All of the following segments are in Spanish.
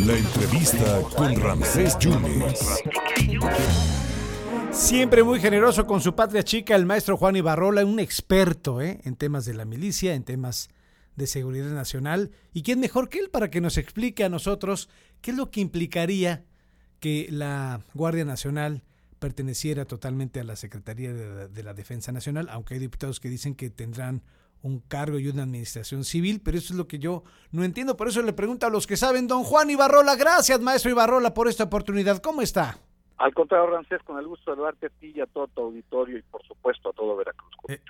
La entrevista con Ramsés Yunes. Siempre muy generoso con su patria chica, el maestro Juan Ibarrola, un experto ¿eh? en temas de la milicia, en temas de seguridad nacional. ¿Y quién mejor que él para que nos explique a nosotros qué es lo que implicaría que la Guardia Nacional perteneciera totalmente a la Secretaría de la, Defensa Nacional, aunque hay diputados que dicen que tendrán un cargo y una administración civil, pero eso es lo que yo no entiendo. Por eso le pregunto a los que saben, don Juan Ibarrola. Gracias, maestro Ibarrola, por esta oportunidad. ¿Cómo está? Al contrario, Rancés, con el gusto de saludarte a ti y a todo tu auditorio y por supuesto a todo Veracruz con eh,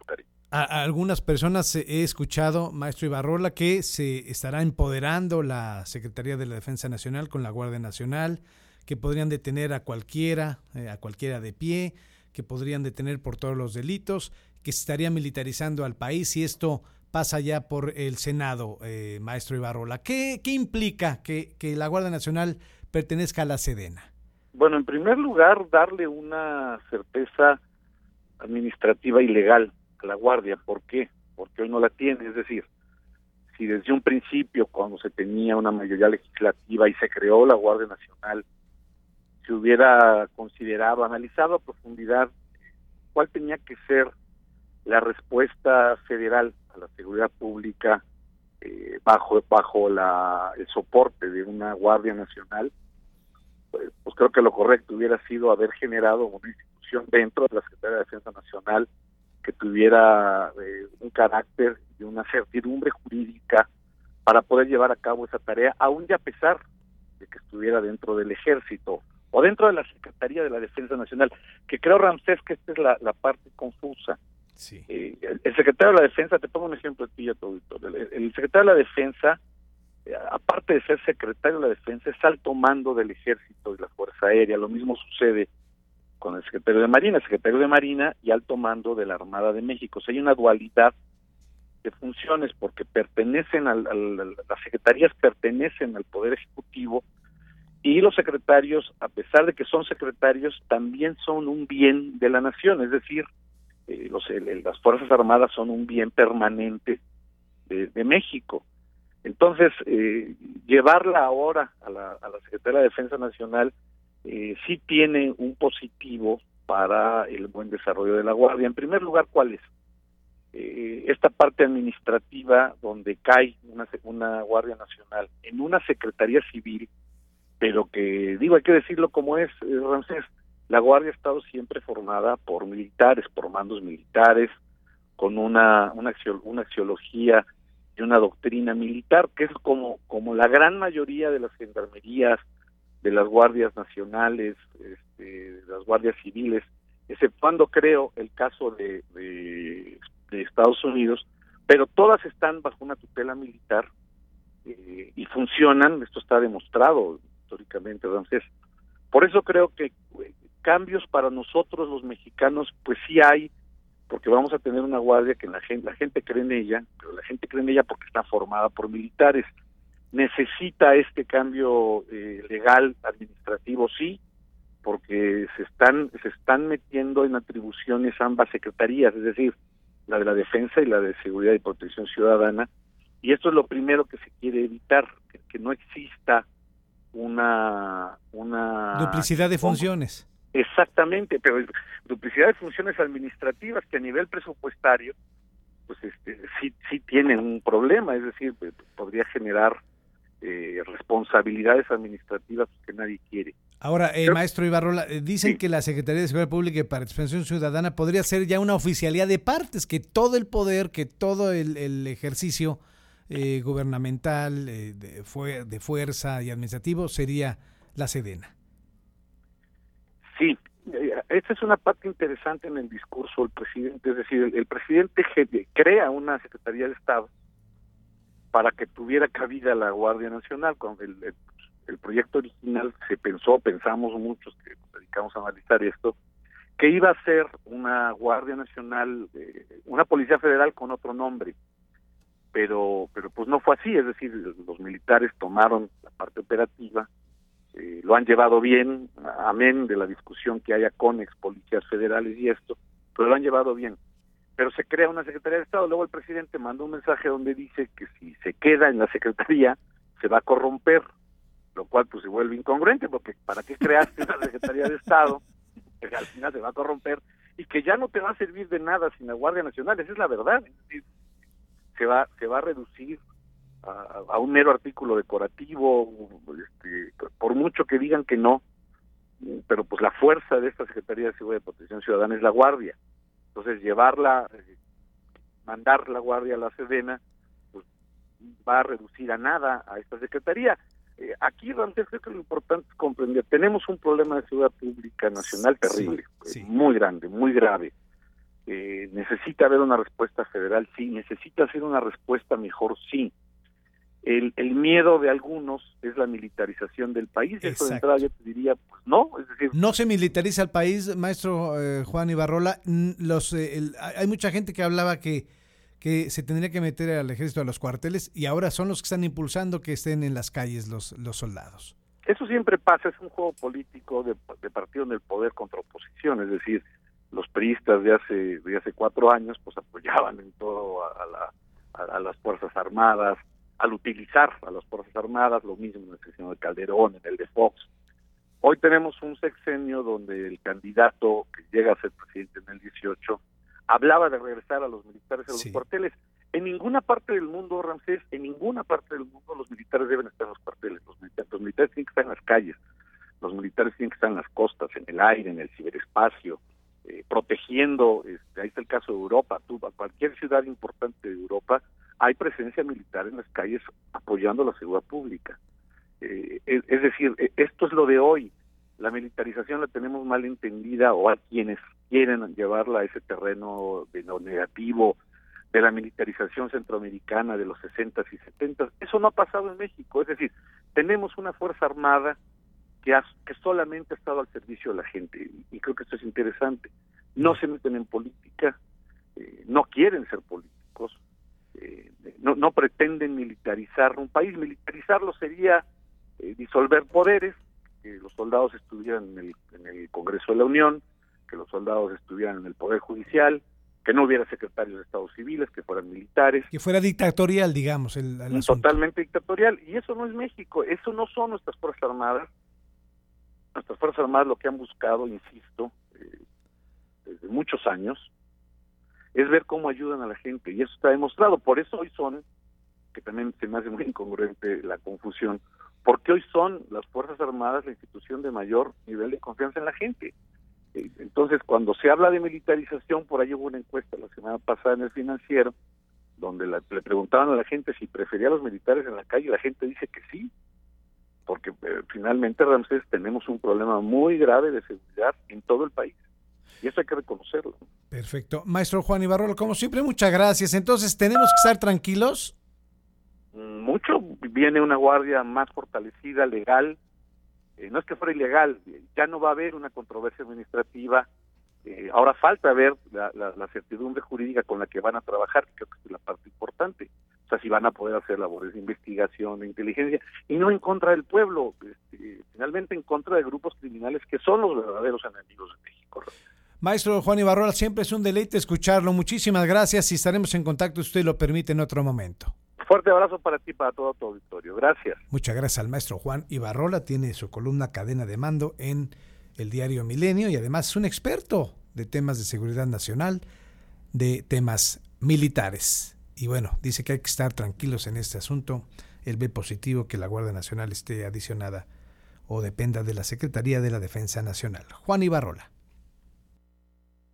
A, algunas personas he escuchado, maestro Ibarrola, que se estará empoderando la Secretaría de la Defensa Nacional con la Guardia Nacional, que podrían detener a cualquiera, eh, a cualquiera de pie, que podrían detener por todos los delitos, que se estaría militarizando al país y esto pasa ya por el Senado, eh, maestro Ibarrola. ¿Qué, qué implica que, que la Guardia Nacional pertenezca a la Sedena? Bueno, en primer lugar, darle una certeza administrativa y legal a la Guardia. ¿Por qué? Porque hoy no la tiene. Es decir, si desde un principio, cuando se tenía una mayoría legislativa y se creó la Guardia Nacional, se hubiera considerado, analizado a profundidad cuál tenía que ser la respuesta federal a la seguridad pública eh, bajo bajo la, el soporte de una Guardia Nacional, pues, pues, creo que lo correcto hubiera sido haber generado una institución dentro de la Secretaría de Defensa Nacional que tuviera eh, un carácter y una certidumbre jurídica para poder llevar a cabo esa tarea, aún y a pesar de que estuviera dentro del ejército o dentro de la Secretaría de la Defensa Nacional, que creo, Ramsés, que esta es la, parte confusa. Sí. Eh, el, secretario de la Defensa, te pongo un ejemplo aquí a todo, el, el secretario de la Defensa eh, aparte de ser secretario de la Defensa, es alto mando del Ejército y la Fuerza Aérea. Lo mismo sucede con el secretario de Marina, secretario de Marina y alto mando de la Armada de México. O sea, hay una dualidad de funciones porque pertenecen al, las secretarías pertenecen al Poder Ejecutivo y los secretarios, a pesar de que son secretarios, también son un bien de la nación, es decir, eh, los, las Fuerzas Armadas son un bien permanente de México. Entonces, eh, llevarla ahora a la, a la Secretaría de Defensa Nacional eh, sí tiene un positivo para el buen desarrollo de la Guardia. En primer lugar, ¿cuál es? Eh, esta parte administrativa donde cae una, una Guardia Nacional en una Secretaría Civil, pero que, digo, hay que decirlo como es, eh, Ramsés, la Guardia ha estado siempre formada por militares, por mandos militares, con una, una, una axiología y una doctrina militar, que es como, como la gran mayoría de las gendarmerías, de las guardias nacionales, este, de las guardias civiles, exceptuando creo el caso de, de, Estados Unidos, pero todas están bajo una tutela militar eh, y funcionan, esto está demostrado históricamente, entonces, por eso creo que eh, cambios para nosotros los mexicanos, pues sí hay, porque vamos a tener una guardia que la gente, la gente cree en ella, pero la gente cree en ella porque está formada por militares. Necesita este cambio eh, legal, administrativo, sí, porque se están, se están metiendo en atribuciones ambas secretarías, es decir, la de la defensa y la de seguridad y protección ciudadana, y esto es lo primero que se quiere evitar, que, no exista una, una duplicidad de funciones. Exactamente, pero duplicidad de funciones administrativas que a nivel presupuestario, pues este, sí, sí tienen un problema, es decir, pues, podría generar eh, responsabilidades administrativas que nadie quiere. Ahora, eh, maestro Ibarrola, eh, dicen que la Secretaría de Seguridad Pública y Participación Ciudadana podría ser ya una oficialidad de partes, que todo el poder, que todo el, ejercicio gubernamental de, de fuerza y administrativo sería la Sedena. Sí, eh, esta es una parte interesante en el discurso del presidente, es decir, el, presidente crea una Secretaría de Estado para que tuviera cabida la Guardia Nacional. Cuando el, proyecto original se pensó, pensamos muchos que dedicamos a analizar esto, que iba a ser una Guardia Nacional, eh, una Policía Federal con otro nombre, pero pero pues no fue así, es decir, los militares tomaron la parte operativa eh, lo han llevado bien, amén de la discusión que haya con ex policías federales y esto, pero lo han llevado bien. pero se crea una Secretaría de Estado. Luego el presidente manda un mensaje donde dice que si se queda en la Secretaría se va a corromper, lo cual pues se vuelve incongruente porque ¿para qué creaste una Secretaría de Estado que al final se va a corromper y que ya no te va a servir de nada sin la Guardia Nacional? Esa es la verdad. Se va se va a reducir a, un mero artículo decorativo, este, por mucho que digan que no, pero pues la fuerza de esta Secretaría de Seguridad y Protección Ciudadana es la Guardia. Entonces llevarla, eh, mandar la Guardia a la Sedena, pues va a reducir a nada a esta Secretaría. Eh, aquí, Ramsés, creo que lo importante es comprender, tenemos un problema de seguridad pública nacional terrible, muy grande, muy grave. Necesita haber una respuesta federal, sí, necesita hacer una respuesta mejor, sí el, el, miedo de algunos es la militarización del país. Eso de entrada yo te diría, pues no. Es decir, no se militariza el país, maestro eh, Juan Ibarrola. Los, eh, hay mucha gente que hablaba que, que se tendría que meter al ejército a los cuarteles y ahora son los que están impulsando que estén en las calles los, los soldados. Eso siempre pasa, es un juego político de, de partido en el poder contra oposición, es decir, los priistas de hace, de hace cuatro años pues apoyaban en todo a, la, a las Fuerzas Armadas, al utilizar a las Fuerzas Armadas, lo mismo en el sexenio de Calderón, en el de Fox. Hoy tenemos un sexenio donde el candidato que llega a ser presidente en el 18 hablaba de regresar a los militares a los cuarteles. En ninguna parte del mundo, Ramsés, en ninguna parte del mundo los militares deben estar en los cuarteles. Los militares, los militares tienen que estar en las calles, los militares tienen que estar en las costas, en el aire, en el ciberespacio, eh, protegiendo, este, ahí está el caso de Europa, tú, a cualquier ciudad importante de Europa, hay presencia militar en las calles apoyando la seguridad pública. Eh, es, decir, e, esto es lo de hoy. La militarización la tenemos mal entendida o hay quienes quieren llevarla a ese terreno de lo negativo, de la militarización centroamericana de los 60 y 70. Eso no ha pasado en México. Es decir, tenemos una Fuerza Armada que, que solamente ha estado al servicio de la gente y creo que esto es interesante. No se meten en política, eh, no quieren ser políticos, eh, no, no pretenden militarizar un país. Militarizarlo sería eh, disolver poderes, que los soldados estuvieran en el, en el Congreso de la Unión, que los soldados estuvieran en el Poder Judicial, que no hubiera secretarios de Estados civiles, que fueran militares. Que fuera dictatorial, digamos. El, Totalmente dictatorial. Y eso no es México, eso no son nuestras Fuerzas Armadas. Nuestras Fuerzas Armadas lo que han buscado, insisto, eh, desde muchos años, es ver cómo ayudan a la gente y eso está demostrado. Por eso hoy son, que también se me hace muy incongruente la confusión, porque hoy son las Fuerzas Armadas la institución de mayor nivel de confianza en la gente. Eh, entonces, cuando se habla de militarización, por ahí hubo una encuesta la semana pasada en el financiero, donde le preguntaban a la gente si prefería a los militares en la calle, la gente dice que sí, porque eh, finalmente, Ramsés, tenemos un problema muy grave de seguridad en todo el país. Y eso hay que reconocerlo. Perfecto. Maestro Juan Ibarrola, como siempre, muchas gracias. Entonces, ¿tenemos que estar tranquilos? Mm, mucho. Viene una guardia más fortalecida, legal. Eh, no es que fuera ilegal, ya no va a haber una controversia administrativa. Eh, ahora falta ver la, certidumbre jurídica con la que van a trabajar, que creo que es la parte importante. Sea, si van a poder hacer labores de investigación, de inteligencia, y no en contra del pueblo, este, finalmente en contra de grupos criminales que son los verdaderos enemigos de México. Maestro Juan Ibarrola, siempre es un deleite escucharlo. Muchísimas gracias y estaremos en contacto, si usted lo permite, en otro momento. Fuerte abrazo para ti, para todo tu auditorio. Gracias. Muchas gracias al maestro Juan Ibarrola. Tiene su columna Cadena de Mando en el diario Milenio y además es un experto de temas de seguridad nacional, de temas militares. Y bueno, dice que hay que estar tranquilos en este asunto. Él ve positivo que la Guardia Nacional esté adicionada o dependa de la Secretaría de la Defensa Nacional. Juan Ibarrola.